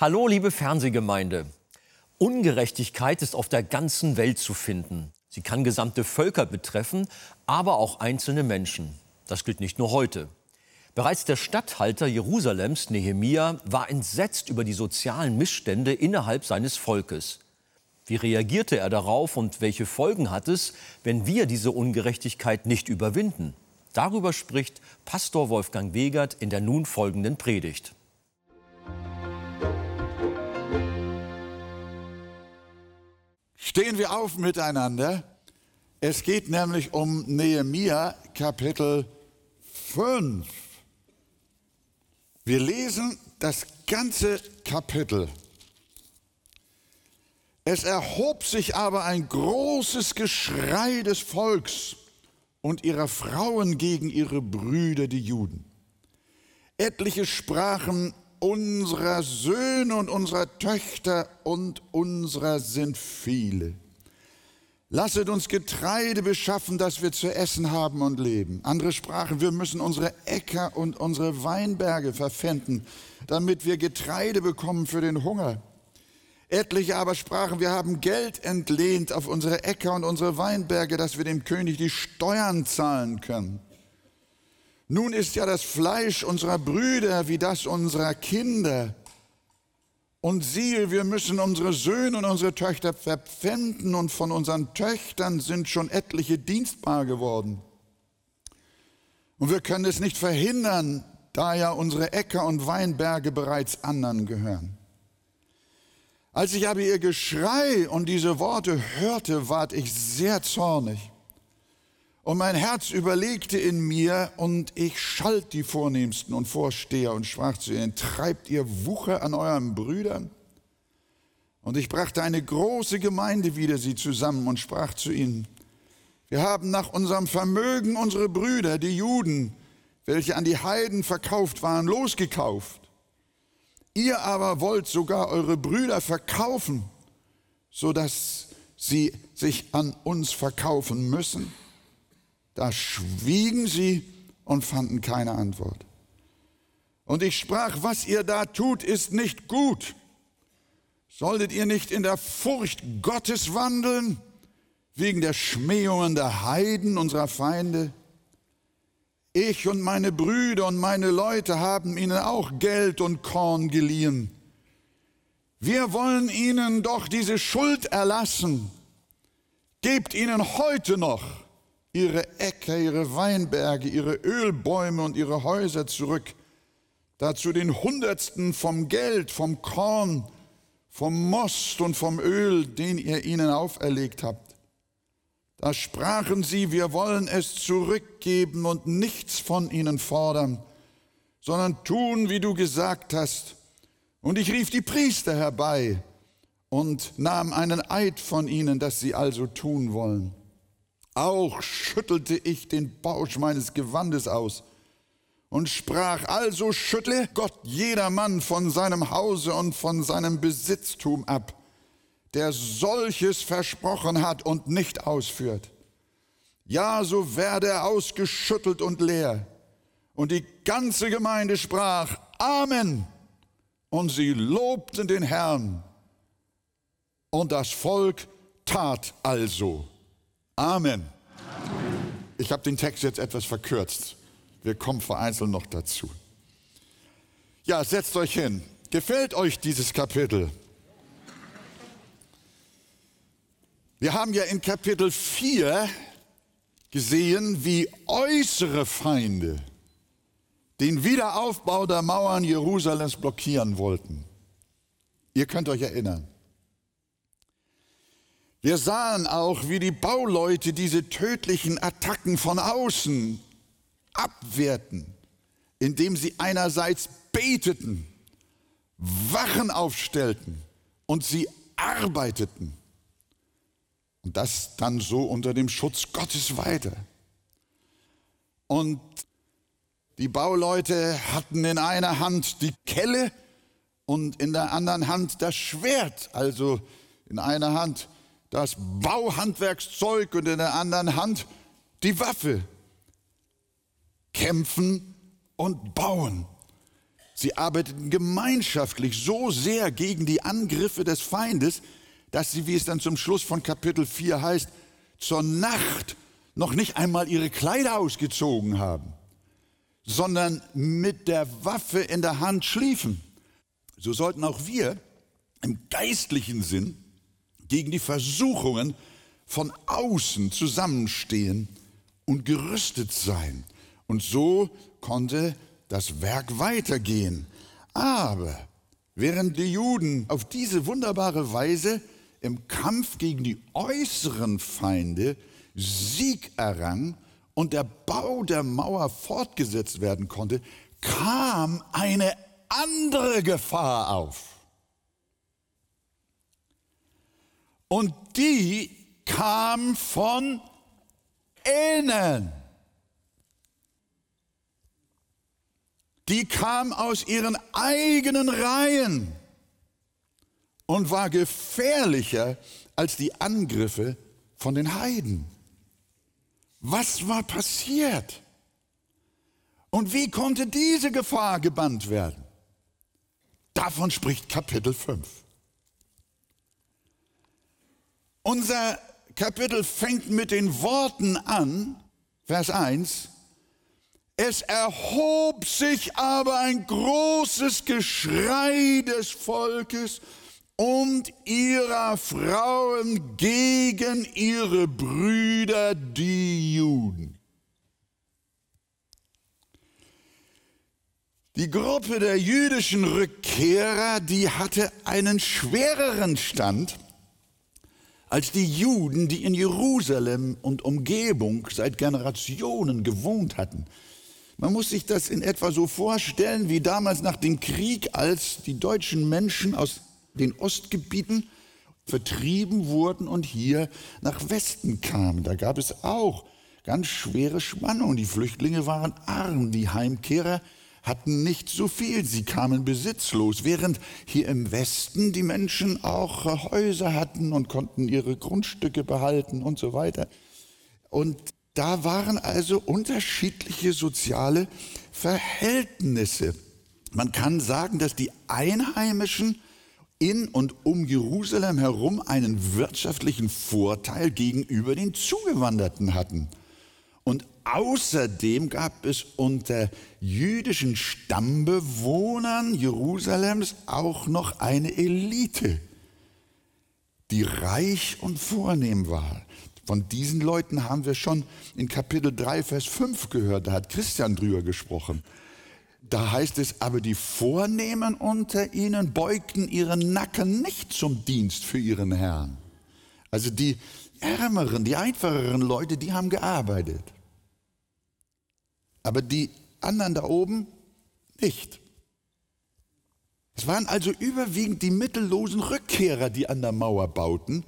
Hallo, liebe Fernsehgemeinde. Ungerechtigkeit ist auf der ganzen Welt zu finden. Sie kann gesamte Völker betreffen, aber auch einzelne Menschen. Das gilt nicht nur heute. Bereits der Statthalter Jerusalems, Nehemia, war entsetzt über die sozialen Missstände innerhalb seines Volkes. Wie reagierte er darauf und welche Folgen hat es, wenn wir diese Ungerechtigkeit nicht überwinden? Darüber spricht Pastor Wolfgang Wegert in der nun folgenden Predigt. Stehen wir auf miteinander. Es geht nämlich um Nehemia Kapitel 5. Wir lesen das ganze Kapitel. Es erhob sich aber ein großes Geschrei des Volks und ihrer Frauen gegen ihre Brüder, die Juden. Etliche sprachen, unserer Söhne und unserer Töchter und unserer sind viele. Lasset uns Getreide beschaffen, dass wir zu essen haben und leben. Andere sprachen, wir müssen unsere Äcker und unsere Weinberge verpfänden, damit wir Getreide bekommen für den Hunger. Etliche aber sprachen, wir haben Geld entlehnt auf unsere Äcker und unsere Weinberge, dass wir dem König die Steuern zahlen können. Nun ist ja das Fleisch unserer Brüder wie das unserer Kinder. Und siehe, wir müssen unsere Söhne und unsere Töchter verpfänden und von unseren Töchtern sind schon etliche dienstbar geworden. Und wir können es nicht verhindern, da ja unsere Äcker und Weinberge bereits anderen gehören. Als ich aber ihr Geschrei und diese Worte hörte, ward ich sehr zornig. Und mein Herz überlegte in mir und ich schalt die Vornehmsten und Vorsteher und sprach zu ihnen, treibt ihr Wucher an euren Brüdern? Und ich brachte eine große Gemeinde wieder sie zusammen und sprach zu ihnen, wir haben nach unserem Vermögen unsere Brüder, die Juden, welche an die Heiden verkauft waren, losgekauft. Ihr aber wollt sogar eure Brüder verkaufen, so dass sie sich an uns verkaufen müssen. Da schwiegen sie und fanden keine Antwort. Und ich sprach, was ihr da tut, ist nicht gut. Solltet ihr nicht in der Furcht Gottes wandeln, wegen der Schmähungen der Heiden, unserer Feinde? Ich und meine Brüder und meine Leute haben ihnen auch Geld und Korn geliehen. Wir wollen ihnen doch diese Schuld erlassen. Gebt ihnen heute noch ihre Äcker, ihre Weinberge, ihre Ölbäume und ihre Häuser zurück. Dazu den Hundertsten vom Geld, vom Korn, vom Most und vom Öl, den ihr ihnen auferlegt habt. Da sprachen sie, wir wollen es zurückgeben und nichts von ihnen fordern, sondern tun, wie du gesagt hast. Und ich rief die Priester herbei und nahm einen Eid von ihnen, dass sie also tun wollen. Auch schüttelte ich den Bausch meines Gewandes aus und sprach, also schüttle Gott jedermann von seinem Hause und von seinem Besitztum ab der solches versprochen hat und nicht ausführt. Ja, so werde er ausgeschüttelt und leer. Und die ganze Gemeinde sprach, Amen. Und sie lobten den Herrn. Und das Volk tat also. Amen. Ich habe den Text jetzt etwas verkürzt. Wir kommen vereinzelt noch dazu. Ja, setzt euch hin. Gefällt euch dieses Kapitel? Wir haben ja in Kapitel 4 gesehen, wie äußere Feinde den Wiederaufbau der Mauern Jerusalems blockieren wollten. Ihr könnt euch erinnern. Wir sahen auch, wie die Bauleute diese tödlichen Attacken von außen abwehrten, indem sie einerseits beteten, Wachen aufstellten und sie arbeiteten. Und das dann so unter dem Schutz Gottes weiter. Und die Bauleute hatten in einer Hand die Kelle und in der anderen Hand das Schwert. Also in einer Hand das Bauhandwerkszeug und in der anderen Hand die Waffe. Kämpfen und bauen. Sie arbeiteten gemeinschaftlich so sehr gegen die Angriffe des Feindes, dass sie, wie es dann zum Schluss von Kapitel 4 heißt, zur Nacht noch nicht einmal ihre Kleider ausgezogen haben, sondern mit der Waffe in der Hand schliefen. So sollten auch wir im geistlichen Sinn gegen die Versuchungen von außen zusammenstehen und gerüstet sein. Und so konnte das Werk weitergehen. Aber während die Juden auf diese wunderbare Weise im Kampf gegen die äußeren Feinde Sieg errang und der Bau der Mauer fortgesetzt werden konnte, kam eine andere Gefahr auf. Und die kam von innen. Die kam aus ihren eigenen Reihen und war gefährlicher als die Angriffe von den Heiden. Was war passiert? Und wie konnte diese Gefahr gebannt werden? Davon spricht Kapitel 5. Unser Kapitel fängt mit den Worten an, Vers 1, es erhob sich aber ein großes Geschrei des Volkes und ihrer Frauen gegen ihre Brüder, die Juden. Die Gruppe der jüdischen Rückkehrer, die hatte einen schwereren Stand als die Juden, die in Jerusalem und Umgebung seit Generationen gewohnt hatten. Man muss sich das in etwa so vorstellen wie damals nach dem Krieg, als die deutschen Menschen aus den Ostgebieten vertrieben wurden und hier nach Westen kamen. Da gab es auch ganz schwere Spannungen. Die Flüchtlinge waren arm, die Heimkehrer hatten nicht so viel, sie kamen besitzlos, während hier im Westen die Menschen auch Häuser hatten und konnten ihre Grundstücke behalten und so weiter. Und da waren also unterschiedliche soziale Verhältnisse. Man kann sagen, dass die Einheimischen in und um Jerusalem herum einen wirtschaftlichen Vorteil gegenüber den Zugewanderten hatten. Und außerdem gab es unter jüdischen Stammbewohnern Jerusalems auch noch eine Elite, die reich und vornehm war. Von diesen Leuten haben wir schon in Kapitel 3, Vers 5 gehört, da hat Christian drüber gesprochen. Da heißt es, aber die Vornehmen unter ihnen beugten ihren Nacken nicht zum Dienst für ihren Herrn. Also die ärmeren, die einfacheren Leute, die haben gearbeitet. Aber die anderen da oben nicht. Es waren also überwiegend die mittellosen Rückkehrer, die an der Mauer bauten.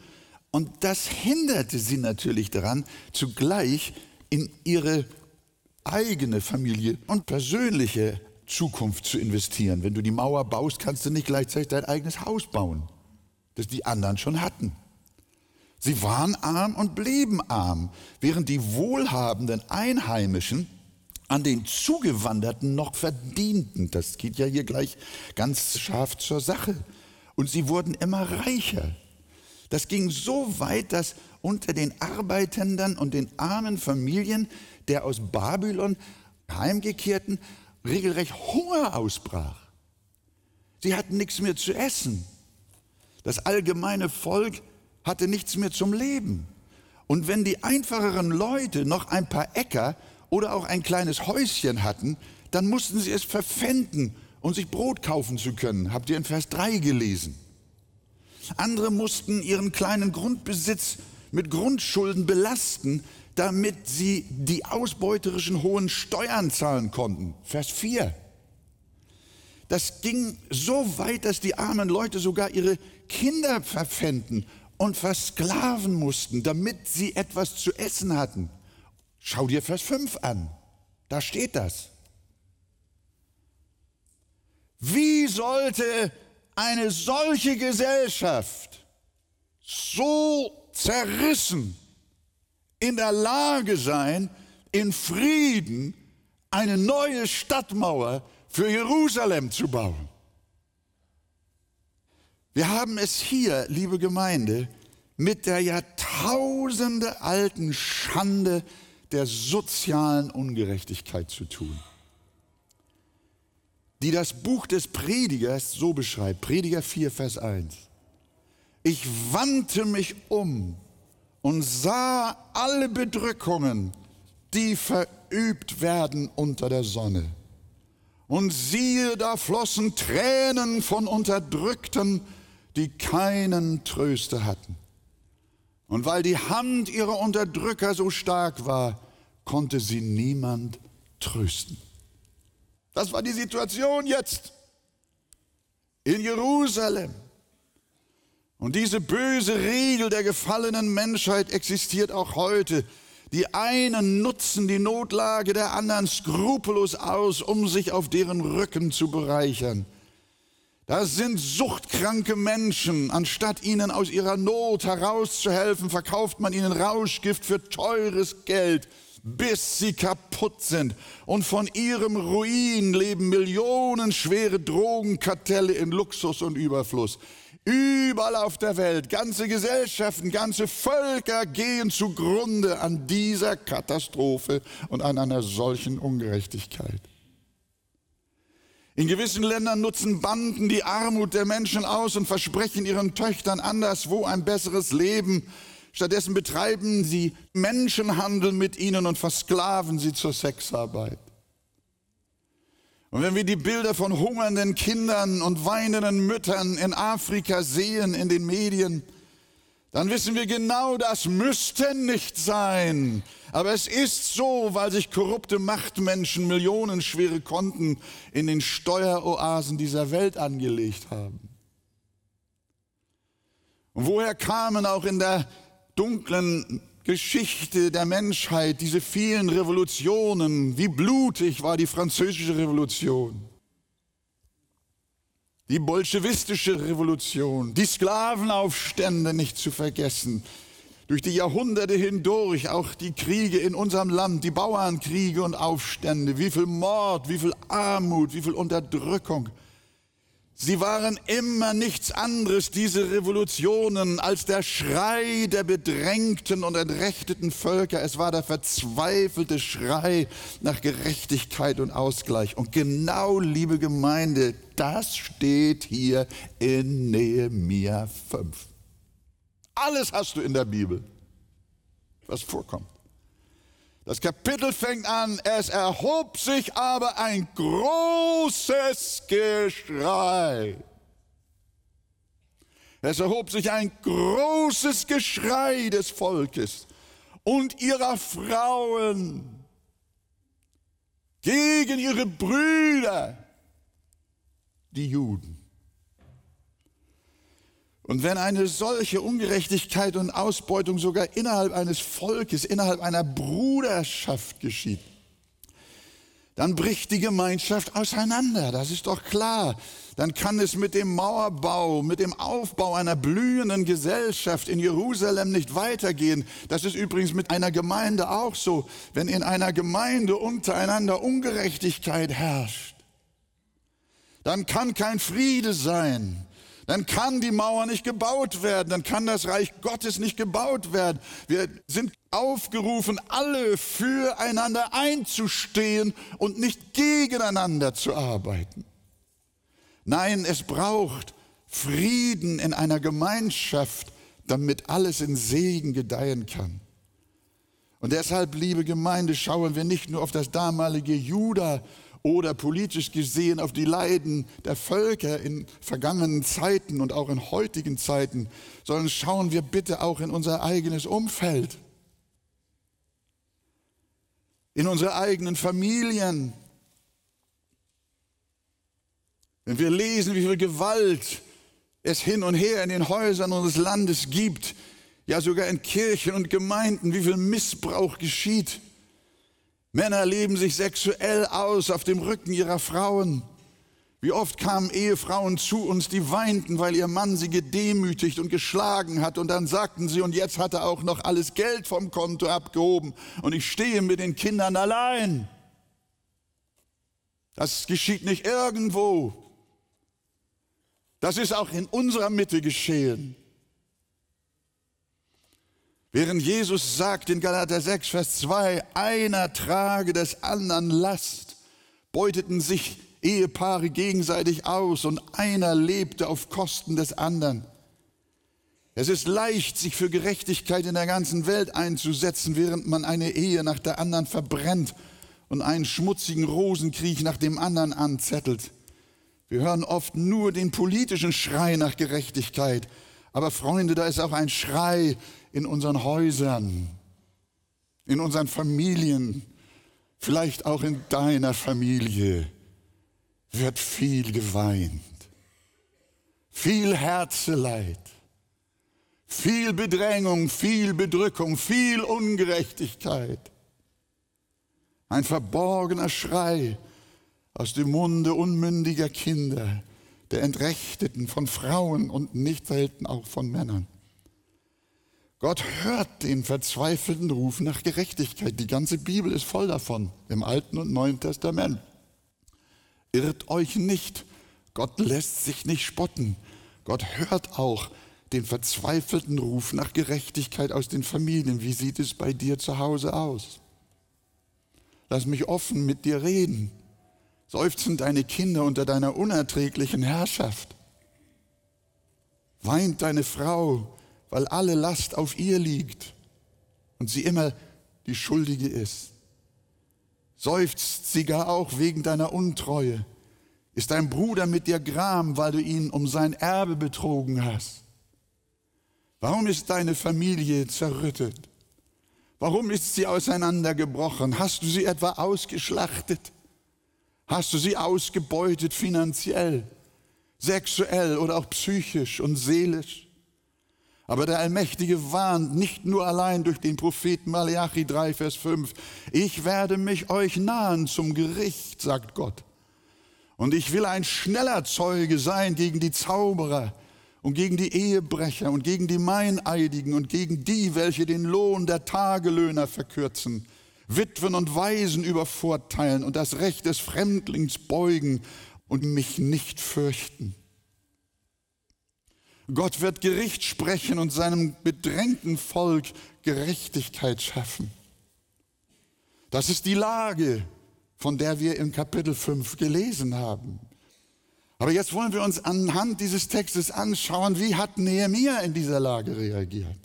Und das hinderte sie natürlich daran, zugleich in ihre eigene Familie und persönliche Zukunft zu investieren. Wenn du die Mauer baust, kannst du nicht gleichzeitig dein eigenes Haus bauen, das die anderen schon hatten. Sie waren arm und blieben arm, während die wohlhabenden Einheimischen an den Zugewanderten noch verdienten. Das geht ja hier gleich ganz scharf zur Sache. Und sie wurden immer reicher. Das ging so weit, dass unter den Arbeitenden und den armen Familien der aus Babylon heimgekehrten regelrecht Hunger ausbrach. Sie hatten nichts mehr zu essen. Das allgemeine Volk hatte nichts mehr zum Leben. Und wenn die einfacheren Leute noch ein paar Äcker oder auch ein kleines Häuschen hatten, dann mussten sie es verpfänden, um sich Brot kaufen zu können. Habt ihr in Vers 3 gelesen. Andere mussten ihren kleinen Grundbesitz mit Grundschulden belasten, damit sie die ausbeuterischen hohen Steuern zahlen konnten. Vers 4. Das ging so weit, dass die armen Leute sogar ihre Kinder verpfänden und versklaven mussten, damit sie etwas zu essen hatten. Schau dir Vers 5 an. Da steht das. Wie sollte eine solche Gesellschaft so zerrissen in der Lage sein, in Frieden eine neue Stadtmauer für Jerusalem zu bauen. Wir haben es hier, liebe Gemeinde, mit der Jahrtausende alten Schande der sozialen Ungerechtigkeit zu tun, die das Buch des Predigers so beschreibt, Prediger 4, Vers 1. Ich wandte mich um und sah alle Bedrückungen, die verübt werden unter der Sonne. Und siehe, da flossen Tränen von Unterdrückten, die keinen Tröster hatten. Und weil die Hand ihrer Unterdrücker so stark war, konnte sie niemand trösten. Das war die Situation jetzt in Jerusalem. Und diese böse Regel der gefallenen Menschheit existiert auch heute. Die einen nutzen die Notlage der anderen skrupellos aus, um sich auf deren Rücken zu bereichern. Das sind suchtkranke Menschen. Anstatt ihnen aus ihrer Not herauszuhelfen, verkauft man ihnen Rauschgift für teures Geld, bis sie kaputt sind. Und von ihrem Ruin leben millionenschwere Drogenkartelle in Luxus und Überfluss. Überall auf der Welt, ganze Gesellschaften, ganze Völker gehen zugrunde an dieser Katastrophe und an einer solchen Ungerechtigkeit. In gewissen Ländern nutzen Banden die Armut der Menschen aus und versprechen ihren Töchtern anderswo ein besseres Leben. Stattdessen betreiben sie Menschenhandel mit ihnen und versklaven sie zur Sexarbeit. Und wenn wir die Bilder von hungernden Kindern und weinenden Müttern in Afrika sehen in den Medien, dann wissen wir genau, das müsste nicht sein. Aber es ist so, weil sich korrupte Machtmenschen millionenschwere Konten in den Steueroasen dieser Welt angelegt haben. Und woher kamen auch in der dunklen Geschichte der Menschheit, diese vielen Revolutionen, wie blutig war die französische Revolution, die bolschewistische Revolution, die Sklavenaufstände nicht zu vergessen, durch die Jahrhunderte hindurch auch die Kriege in unserem Land, die Bauernkriege und Aufstände, wie viel Mord, wie viel Armut, wie viel Unterdrückung, Sie waren immer nichts anderes, diese Revolutionen, als der Schrei der bedrängten und entrechteten Völker. Es war der verzweifelte Schrei nach Gerechtigkeit und Ausgleich. Und genau, liebe Gemeinde, das steht hier in Nehemia 5. Alles hast du in der Bibel, was vorkommt. Das Kapitel fängt an, es erhob sich aber ein großes Geschrei. Es erhob sich ein großes Geschrei des Volkes und ihrer Frauen gegen ihre Brüder, die Juden. Und wenn eine solche Ungerechtigkeit und Ausbeutung sogar innerhalb eines Volkes, innerhalb einer Bruderschaft geschieht, dann bricht die Gemeinschaft auseinander, das ist doch klar. Dann kann es mit dem Mauerbau, mit dem Aufbau einer blühenden Gesellschaft in Jerusalem nicht weitergehen. Das ist übrigens mit einer Gemeinde auch so. Wenn in einer Gemeinde untereinander Ungerechtigkeit herrscht, dann kann kein Friede sein dann kann die Mauer nicht gebaut werden, dann kann das Reich Gottes nicht gebaut werden. Wir sind aufgerufen, alle füreinander einzustehen und nicht gegeneinander zu arbeiten. Nein, es braucht Frieden in einer Gemeinschaft, damit alles in Segen gedeihen kann. Und deshalb, liebe Gemeinde, schauen wir nicht nur auf das damalige Juda oder politisch gesehen auf die Leiden der Völker in vergangenen Zeiten und auch in heutigen Zeiten, sondern schauen wir bitte auch in unser eigenes Umfeld, in unsere eigenen Familien. Wenn wir lesen, wie viel Gewalt es hin und her in den Häusern unseres Landes gibt, ja sogar in Kirchen und Gemeinden, wie viel Missbrauch geschieht, Männer leben sich sexuell aus auf dem Rücken ihrer Frauen. Wie oft kamen Ehefrauen zu uns, die weinten, weil ihr Mann sie gedemütigt und geschlagen hat. Und dann sagten sie, und jetzt hat er auch noch alles Geld vom Konto abgehoben und ich stehe mit den Kindern allein. Das geschieht nicht irgendwo. Das ist auch in unserer Mitte geschehen. Während Jesus sagt in Galater 6, Vers 2, einer trage des anderen Last, beuteten sich Ehepaare gegenseitig aus und einer lebte auf Kosten des anderen. Es ist leicht, sich für Gerechtigkeit in der ganzen Welt einzusetzen, während man eine Ehe nach der anderen verbrennt und einen schmutzigen Rosenkrieg nach dem anderen anzettelt. Wir hören oft nur den politischen Schrei nach Gerechtigkeit. Aber Freunde, da ist auch ein Schrei in unseren Häusern, in unseren Familien, vielleicht auch in deiner Familie wird viel geweint, viel Herzeleid viel Bedrängung, viel Bedrückung, viel Ungerechtigkeit. Ein verborgener Schrei aus dem Munde unmündiger Kinder, der Entrechteten von Frauen und nicht selten auch von Männern. Gott hört den verzweifelten Ruf nach Gerechtigkeit. Die ganze Bibel ist voll davon, im Alten und Neuen Testament. Irrt euch nicht, Gott lässt sich nicht spotten. Gott hört auch den verzweifelten Ruf nach Gerechtigkeit aus den Familien. Wie sieht es bei dir zu Hause aus? Lass mich offen mit dir reden. Seufzen deine Kinder unter deiner unerträglichen Herrschaft? Weint deine Frau, weil alle Last auf ihr liegt und sie immer die Schuldige ist? Seufzt sie gar auch wegen deiner Untreue? Ist dein Bruder mit dir gram, weil du ihn um sein Erbe betrogen hast? Warum ist deine Familie zerrüttet? Warum ist sie auseinandergebrochen? Hast du sie etwa ausgeschlachtet? Hast du sie ausgebeutet finanziell, sexuell oder auch psychisch und seelisch? Aber der Allmächtige warnt nicht nur allein durch den Propheten Malachi 3, Vers 5. Ich werde mich euch nahen zum Gericht, sagt Gott. Und ich will ein schneller Zeuge sein gegen die Zauberer, und gegen die Ehebrecher und gegen die Meineidigen und gegen die, welche den Lohn der Tagelöhner verkürzen, Witwen und Waisen übervorteilen und das Recht des Fremdlings beugen und mich nicht fürchten. Gott wird Gericht sprechen und seinem bedrängten Volk Gerechtigkeit schaffen. Das ist die Lage, von der wir im Kapitel 5 gelesen haben. Aber jetzt wollen wir uns anhand dieses Textes anschauen, wie hat Nehemia in dieser Lage reagiert?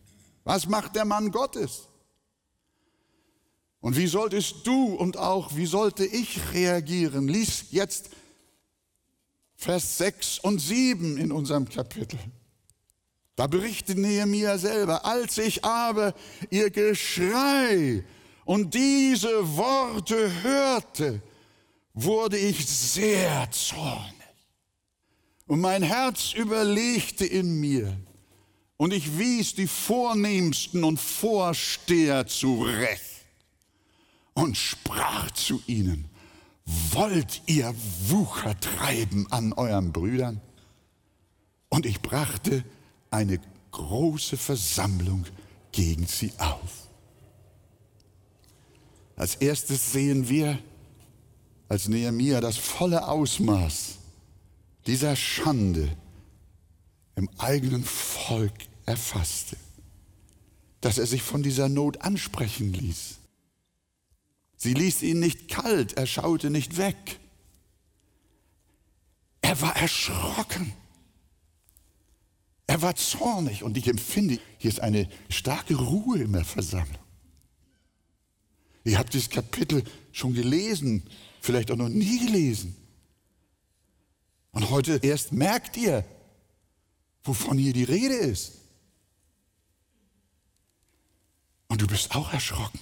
Was macht der Mann Gottes? Und wie solltest du und auch wie sollte ich reagieren? Lies jetzt Vers 6 und 7 in unserem Kapitel. Da berichtet Nehemia selber, als ich aber ihr Geschrei und diese Worte hörte, wurde ich sehr zornig. Und mein Herz überlegte in mir und ich wies die Vornehmsten und Vorsteher zurecht und sprach zu ihnen, wollt ihr Wucher treiben an euren Brüdern? Und ich brachte eine große Versammlung gegen sie auf. Als erstes sehen wir, als Nehemiah das volle Ausmaß dieser Schande im eigenen Volk erfasste, dass er sich von dieser Not ansprechen ließ. Sie ließ ihn nicht kalt, er schaute nicht weg. Er war erschrocken. Er war zornig und ich empfinde, hier ist eine starke Ruhe in der Versammlung. Ihr habt dieses Kapitel schon gelesen, vielleicht auch noch nie gelesen. Und heute erst merkt ihr, wovon hier die Rede ist. Und du bist auch erschrocken.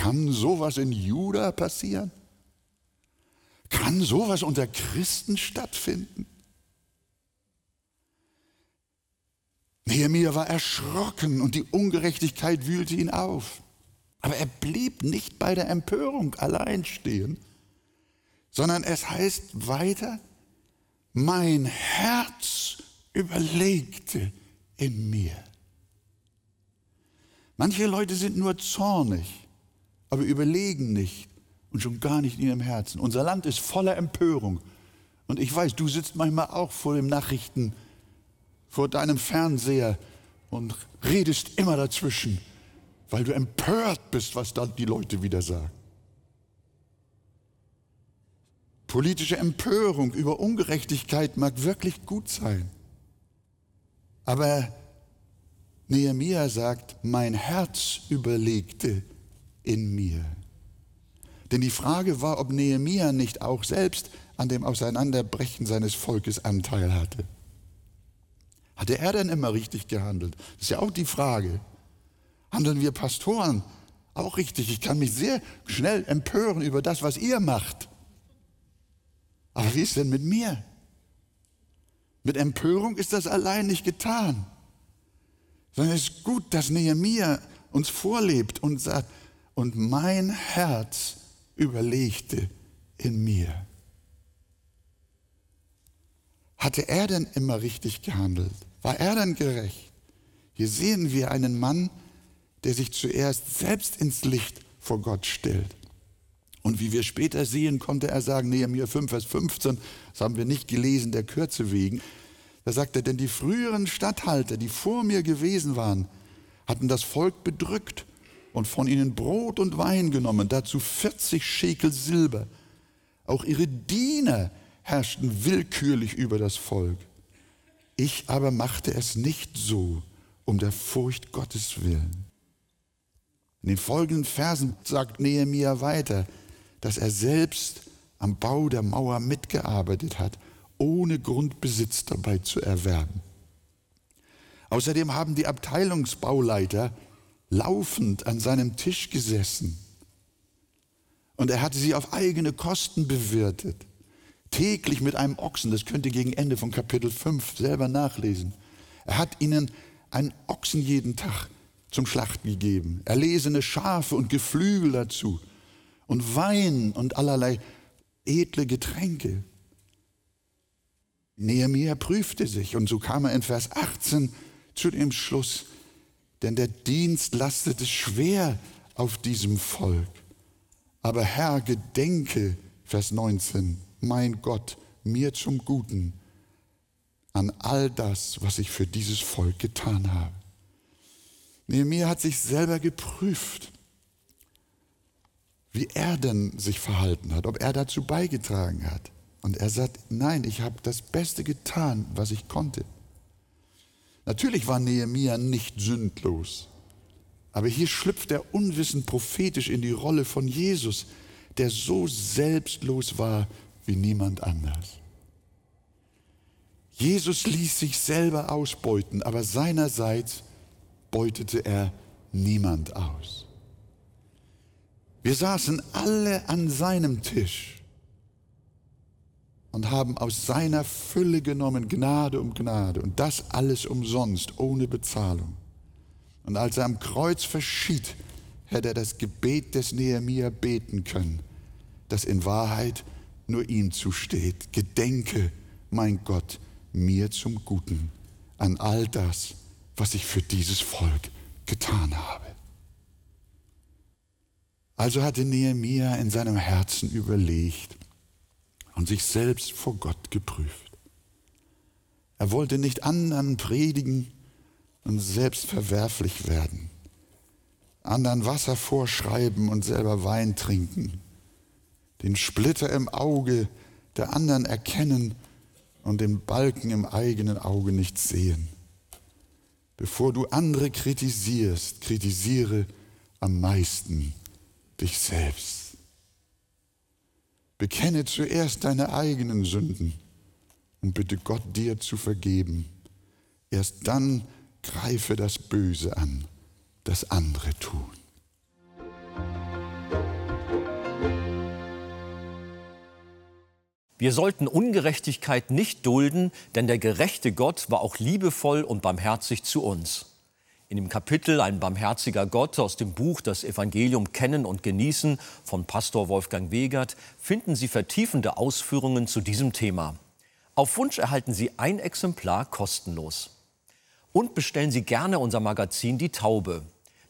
Kann sowas in Juda passieren? Kann sowas unter Christen stattfinden? Nehemiah war erschrocken und die Ungerechtigkeit wühlte ihn auf. Aber er blieb nicht bei der Empörung allein stehen, sondern es heißt weiter, mein Herz überlegte in mir. Manche Leute sind nur zornig, aber überlegen nicht und schon gar nicht in ihrem Herzen. Unser Land ist voller Empörung. Und ich weiß, du sitzt manchmal auch vor den Nachrichten, vor deinem Fernseher und redest immer dazwischen, weil du empört bist, was dann die Leute wieder sagen. Politische Empörung über Ungerechtigkeit mag wirklich gut sein. Aber Nehemiah sagt, mein Herz überlegte in mir. Denn die Frage war, ob Nehemiah nicht auch selbst an dem Auseinanderbrechen seines Volkes Anteil hatte. Hatte er denn immer richtig gehandelt? Das ist ja auch die Frage. Handeln wir Pastoren auch richtig? Ich kann mich sehr schnell empören über das, was ihr macht. Aber wie ist denn mit mir? Mit Empörung ist das allein nicht getan. Sondern es ist gut, dass Nehemiah uns vorlebt und sagt, und mein Herz überlegte in mir. Hatte er denn immer richtig gehandelt? War er denn gerecht? Hier sehen wir einen Mann, der sich zuerst selbst ins Licht vor Gott stellt. Und wie wir später sehen, konnte er sagen, Nehemiah 5, Vers 15, das haben wir nicht gelesen, der Kürze wegen, da sagt er, denn die früheren Statthalter, die vor mir gewesen waren, hatten das Volk bedrückt und von ihnen Brot und Wein genommen, dazu 40 Schekel Silber. Auch ihre Diener herrschten willkürlich über das Volk. Ich aber machte es nicht so, um der Furcht Gottes willen. In den folgenden Versen sagt Nehemiah weiter, dass er selbst am Bau der Mauer mitgearbeitet hat, ohne Grundbesitz dabei zu erwerben. Außerdem haben die Abteilungsbauleiter laufend an seinem Tisch gesessen und er hatte sie auf eigene Kosten bewirtet. Täglich mit einem Ochsen, das könnt ihr gegen Ende von Kapitel 5 selber nachlesen. Er hat ihnen einen Ochsen jeden Tag zum Schlachten gegeben, erlesene Schafe und Geflügel dazu und Wein und allerlei edle Getränke. Nehemiah prüfte sich und so kam er in Vers 18 zu dem Schluss, denn der Dienst lastete schwer auf diesem Volk. Aber Herr, gedenke, Vers 19, mein Gott, mir zum Guten an all das, was ich für dieses Volk getan habe. Nehemiah hat sich selber geprüft wie er denn sich verhalten hat, ob er dazu beigetragen hat. Und er sagt, nein, ich habe das Beste getan, was ich konnte. Natürlich war Nehemia nicht sündlos, aber hier schlüpft er unwissend prophetisch in die Rolle von Jesus, der so selbstlos war wie niemand anders. Jesus ließ sich selber ausbeuten, aber seinerseits beutete er niemand aus. Wir saßen alle an seinem Tisch und haben aus seiner Fülle genommen Gnade um Gnade und das alles umsonst, ohne Bezahlung. Und als er am Kreuz verschied, hätte er das Gebet des Nehemia beten können, das in Wahrheit nur ihm zusteht. Gedenke, mein Gott, mir zum Guten an all das, was ich für dieses Volk getan habe. Also hatte Nehemia in seinem Herzen überlegt und sich selbst vor Gott geprüft. Er wollte nicht anderen predigen und selbst verwerflich werden, anderen Wasser vorschreiben und selber Wein trinken, den Splitter im Auge der anderen erkennen und den Balken im eigenen Auge nicht sehen. Bevor du andere kritisierst, kritisiere am meisten dich selbst. Bekenne zuerst deine eigenen Sünden und bitte Gott dir zu vergeben. Erst dann greife das Böse an, das andere tun. Wir sollten Ungerechtigkeit nicht dulden, denn der gerechte Gott war auch liebevoll und barmherzig zu uns. In dem Kapitel Ein barmherziger Gott aus dem Buch Das Evangelium kennen und genießen von Pastor Wolfgang Wegert finden Sie vertiefende Ausführungen zu diesem Thema. Auf Wunsch erhalten Sie ein Exemplar kostenlos. Und bestellen Sie gerne unser Magazin Die Taube.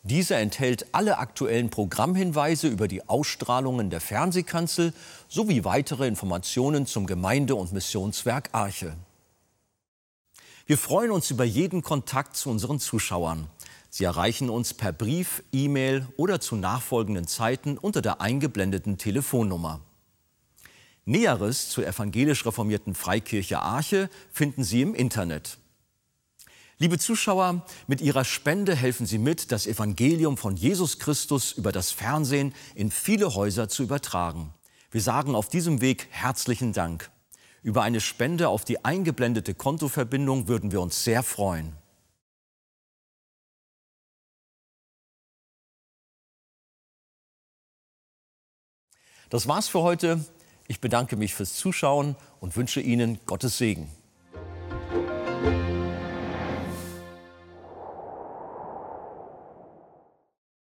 Diese enthält alle aktuellen Programmhinweise über die Ausstrahlungen der Fernsehkanzel sowie weitere Informationen zum Gemeinde- und Missionswerk Arche. Wir freuen uns über jeden Kontakt zu unseren Zuschauern. Sie erreichen uns per Brief, E-Mail oder zu nachfolgenden Zeiten unter der eingeblendeten Telefonnummer. Näheres zur evangelisch reformierten Freikirche Arche finden Sie im Internet. Liebe Zuschauer, mit Ihrer Spende helfen Sie mit, das Evangelium von Jesus Christus über das Fernsehen in viele Häuser zu übertragen. Wir sagen auf diesem Weg herzlichen Dank. Über eine Spende auf die eingeblendete Kontoverbindung würden wir uns sehr freuen. Das war's für heute. Ich bedanke mich fürs Zuschauen und wünsche Ihnen Gottes Segen.